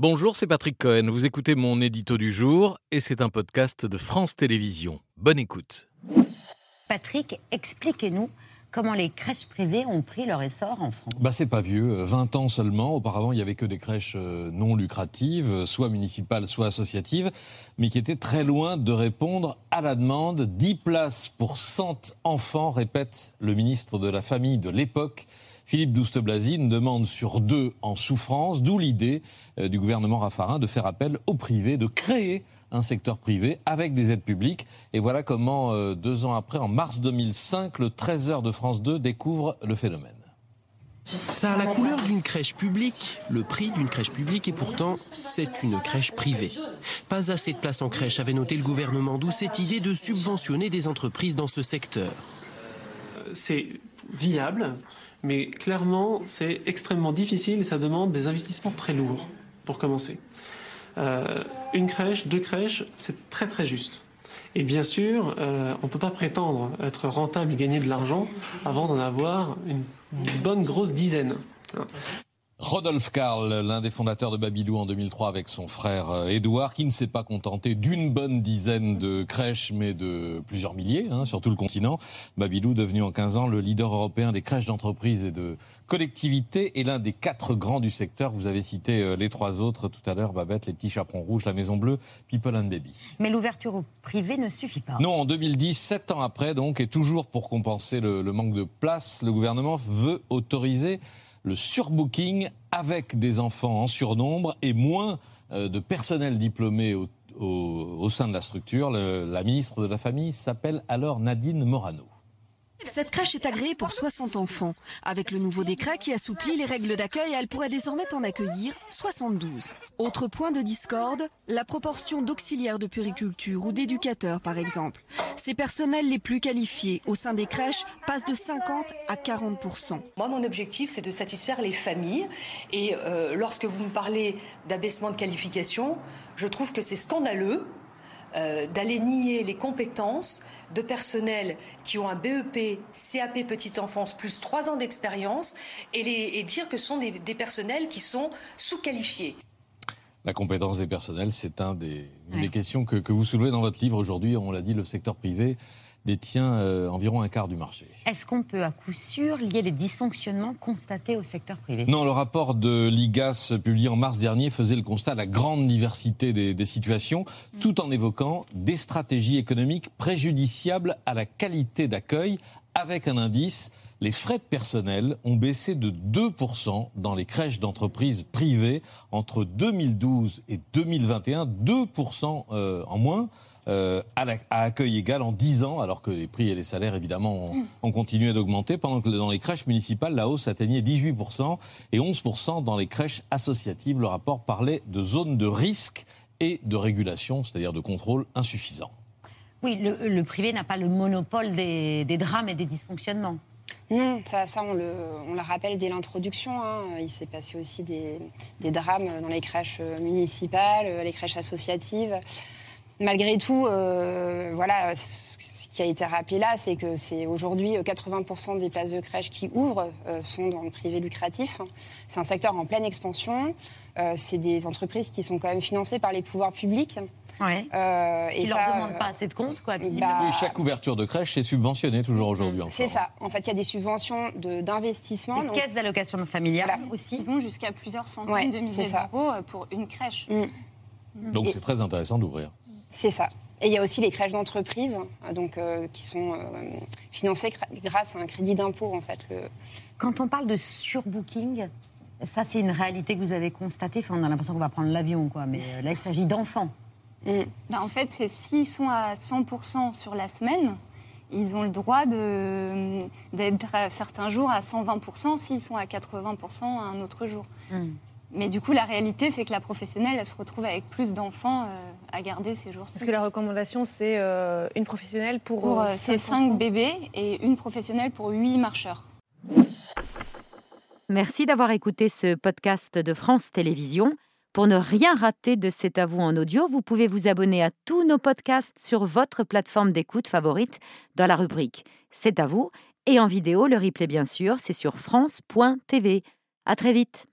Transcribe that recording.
Bonjour, c'est Patrick Cohen. Vous écoutez mon édito du jour et c'est un podcast de France Télévisions. Bonne écoute. Patrick, expliquez-nous comment les crèches privées ont pris leur essor en France. Bah, c'est pas vieux, 20 ans seulement. Auparavant, il n'y avait que des crèches euh, non lucratives, soit municipales, soit associatives, mais qui étaient très loin de répondre à la demande. 10 places pour 100 enfants, répète le ministre de la Famille de l'époque. Philippe Douste-Blazy, une demande sur deux en souffrance, d'où l'idée euh, du gouvernement Raffarin de faire appel au privé, de créer un secteur privé avec des aides publiques. Et voilà comment, euh, deux ans après, en mars 2005, le 13h de France 2 découvre le phénomène. Ça a la couleur d'une crèche publique, le prix d'une crèche publique et pourtant c'est une crèche privée. Pas assez de place en crèche avait noté le gouvernement, d'où cette idée de subventionner des entreprises dans ce secteur. C'est viable, mais clairement, c'est extrêmement difficile et ça demande des investissements très lourds pour commencer. Euh, une crèche, deux crèches, c'est très très juste. Et bien sûr, euh, on ne peut pas prétendre être rentable et gagner de l'argent avant d'en avoir une, une bonne grosse dizaine. Rodolphe Karl, l'un des fondateurs de Babylou en 2003 avec son frère Édouard, qui ne s'est pas contenté d'une bonne dizaine de crèches, mais de plusieurs milliers hein, sur tout le continent. Babylou, devenu en 15 ans le leader européen des crèches d'entreprise et de collectivités, et l'un des quatre grands du secteur. Vous avez cité euh, les trois autres tout à l'heure, Babette, les petits chaperons rouges, la Maison Bleue, People and Baby. Mais l'ouverture au privé ne suffit pas. Non, en 2010, sept ans après, donc, et toujours pour compenser le, le manque de place, le gouvernement veut autoriser le surbooking avec des enfants en surnombre et moins euh, de personnel diplômé au, sein de la structure. La ministre de la Famille s'appelle alors Nadine Morano. Cette crèche est agréée pour 60 enfants. Avec le nouveau décret qui assouplit les règles d'accueil, elle pourrait désormais en accueillir 72. Autre point de discorde, la proportion d'auxiliaires de puriculture ou d'éducateurs par exemple. Ces personnels les plus qualifiés au sein des crèches passent de 50 à 40% Moi, mon objectif, c'est de satisfaire les familles. Et euh, lorsque vous me parlez d'abaissement de qualification, je trouve que c'est scandaleux euh, d'aller nier les compétences de personnels qui ont un BEP, CAP petite enfance plus trois ans d'expérience et, et, dire que ce sont des, des personnels qui sont sous-qualifiés. La compétence des personnels, c'est un des, une ouais. des questions que, que, vous soulevez dans votre livre aujourd'hui. On l'a dit, le secteur privé détient euh, environ un quart du marché. Est-ce qu'on peut à coup sûr lier les dysfonctionnements constatés au secteur privé? Non, le rapport de l'IGAS publié en mars dernier faisait le constat de la grande diversité des, des situations, mmh. tout en évoquant des stratégies économiques préjudiciables à la qualité d'accueil, avec un indice les frais de personnel ont baissé de 2% dans les crèches d'entreprises privées entre 2012 et 2021, 2% euh, en moins. Euh, à, la, à, accueil égal en 10 ans, alors que les prix et les salaires, évidemment, ont, ont continué d'augmenter, pendant que dans les crèches municipales, la hausse atteignait 18% et 11% dans les crèches associatives. Le rapport parlait de zones de risque et de régulation, c'est-à-dire de contrôle insuffisant. Oui, le, privé n'a pas le monopole des drames et des dysfonctionnements. Non, ça, ça on, le, rappelle dès l'introduction. Hein. Il s'est passé aussi des, drames dans les crèches municipales, les crèches associatives. Malgré tout, euh, voilà, qui a été rappelé là, c'est que c'est aujourd'hui 80% des places de crèche qui ouvrent euh, sont dans le privé lucratif. C'est un secteur en pleine expansion. Euh, c'est des entreprises qui sont quand même financées par les pouvoirs publics. Ouais. Euh, et Qui ne leur demandent pas assez de comptes, quoi. Bah, oui, chaque ouverture de crèche est subventionnée toujours aujourd'hui. C'est ça. En fait, il y a des subventions d'investissement. De, donc... caisses d'allocation familiale voilà. aussi. Qui vont jusqu'à plusieurs centaines ouais, de milliers d'euros pour une crèche. Mm. Donc c'est très intéressant d'ouvrir. C'est ça. Et il y a aussi les crèches d'entreprise, donc euh, qui sont euh, financées grâce à un crédit d'impôt, en fait. Le... Quand on parle de surbooking, ça c'est une réalité que vous avez constatée. Enfin, on a l'impression qu'on va prendre l'avion, quoi. Mais euh, là, il s'agit d'enfants. Mm. Ben, en fait, c'est s'ils sont à 100% sur la semaine, ils ont le droit d'être certains jours à 120% s'ils sont à 80% un autre jour. Mm. Mais du coup, la réalité, c'est que la professionnelle, elle se retrouve avec plus d'enfants euh, à garder ces jours. Parce que la recommandation, c'est euh, une professionnelle pour, pour euh, ces 5 bébés et une professionnelle pour 8 marcheurs. Merci d'avoir écouté ce podcast de France Télévisions. Pour ne rien rater de C'est à vous en audio, vous pouvez vous abonner à tous nos podcasts sur votre plateforme d'écoute favorite dans la rubrique C'est à vous. Et en vidéo, le replay bien sûr, c'est sur France.tv. À très vite.